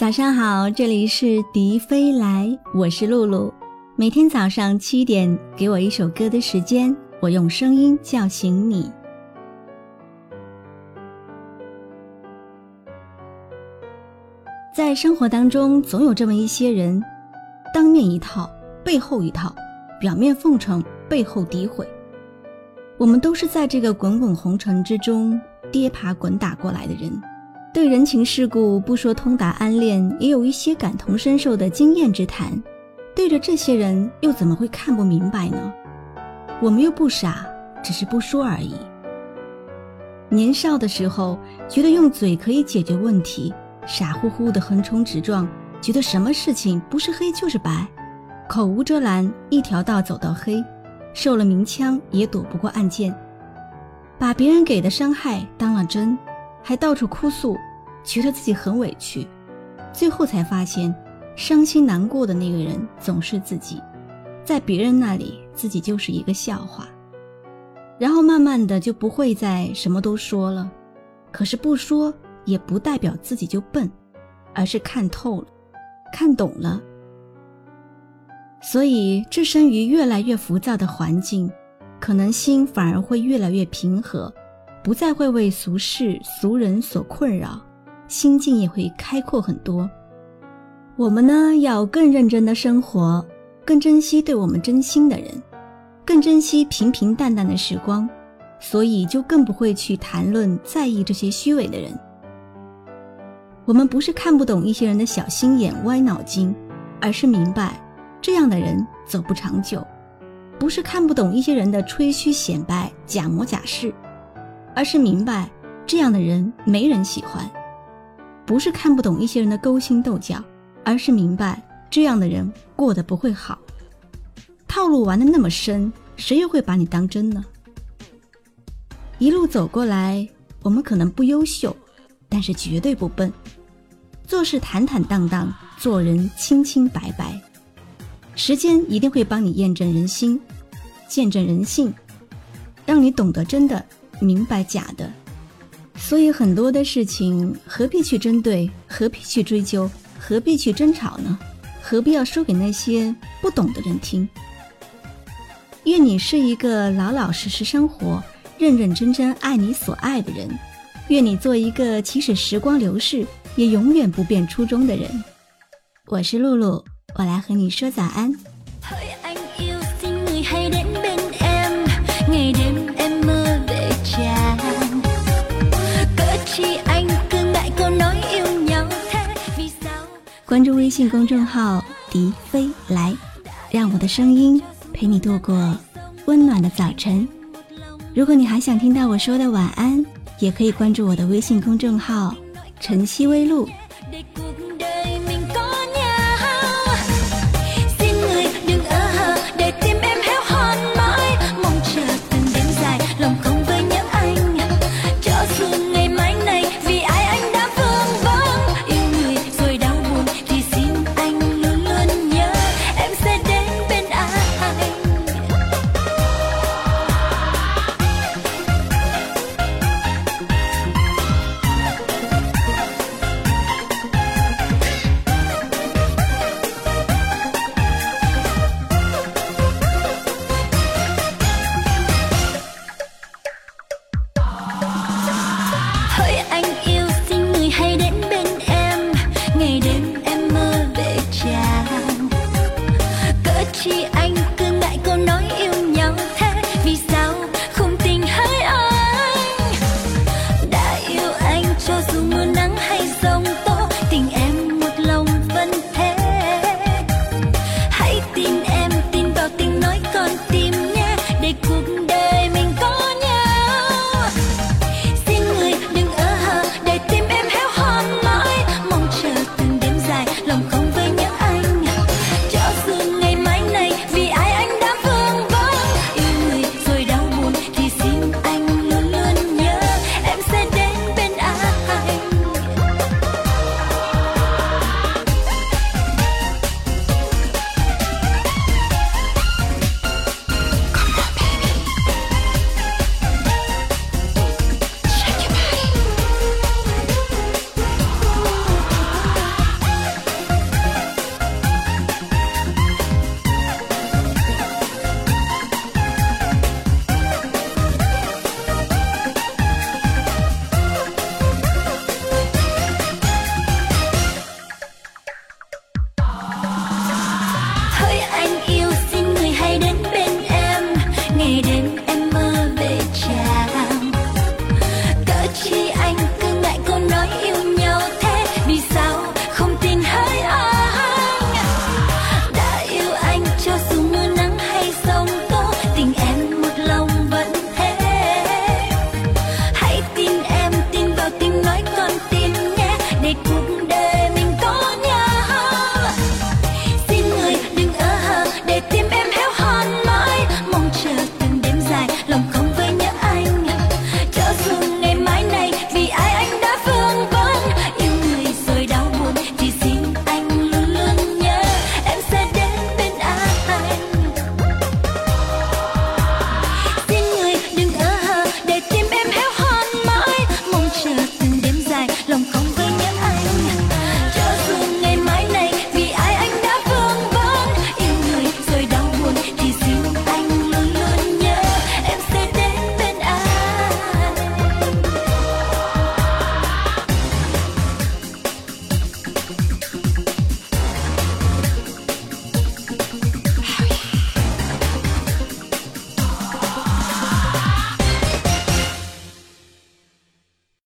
早上好，这里是迪飞来，我是露露。每天早上七点，给我一首歌的时间，我用声音叫醒你。在生活当中，总有这么一些人，当面一套，背后一套，表面奉承，背后诋毁。我们都是在这个滚滚红尘之中跌爬滚打过来的人。对人情世故不说通达安恋，也有一些感同身受的经验之谈。对着这些人，又怎么会看不明白呢？我们又不傻，只是不说而已。年少的时候，觉得用嘴可以解决问题，傻乎乎的横冲直撞，觉得什么事情不是黑就是白，口无遮拦，一条道走到黑，受了明枪也躲不过暗箭，把别人给的伤害当了真。还到处哭诉，觉得自己很委屈，最后才发现，伤心难过的那个人总是自己，在别人那里自己就是一个笑话。然后慢慢的就不会再什么都说了，可是不说也不代表自己就笨，而是看透了，看懂了。所以置身于越来越浮躁的环境，可能心反而会越来越平和。不再会为俗事俗人所困扰，心境也会开阔很多。我们呢，要更认真的生活，更珍惜对我们真心的人，更珍惜平平淡淡的时光，所以就更不会去谈论在意这些虚伪的人。我们不是看不懂一些人的小心眼、歪脑筋，而是明白这样的人走不长久；不是看不懂一些人的吹嘘显摆、假模假式。而是明白，这样的人没人喜欢；不是看不懂一些人的勾心斗角，而是明白这样的人过得不会好。套路玩的那么深，谁又会把你当真呢？一路走过来，我们可能不优秀，但是绝对不笨。做事坦坦荡荡，做人清清白白。时间一定会帮你验证人心，见证人性，让你懂得真的。明白假的，所以很多的事情何必去针对，何必去追究，何必去争吵呢？何必要说给那些不懂的人听？愿你是一个老老实实生活、认认真真爱你所爱的人。愿你做一个即使时光流逝也永远不变初衷的人。我是露露，我来和你说早安。微信公众号“迪飞来”，让我的声音陪你度过温暖的早晨。如果你还想听到我说的晚安，也可以关注我的微信公众号“晨曦微露”。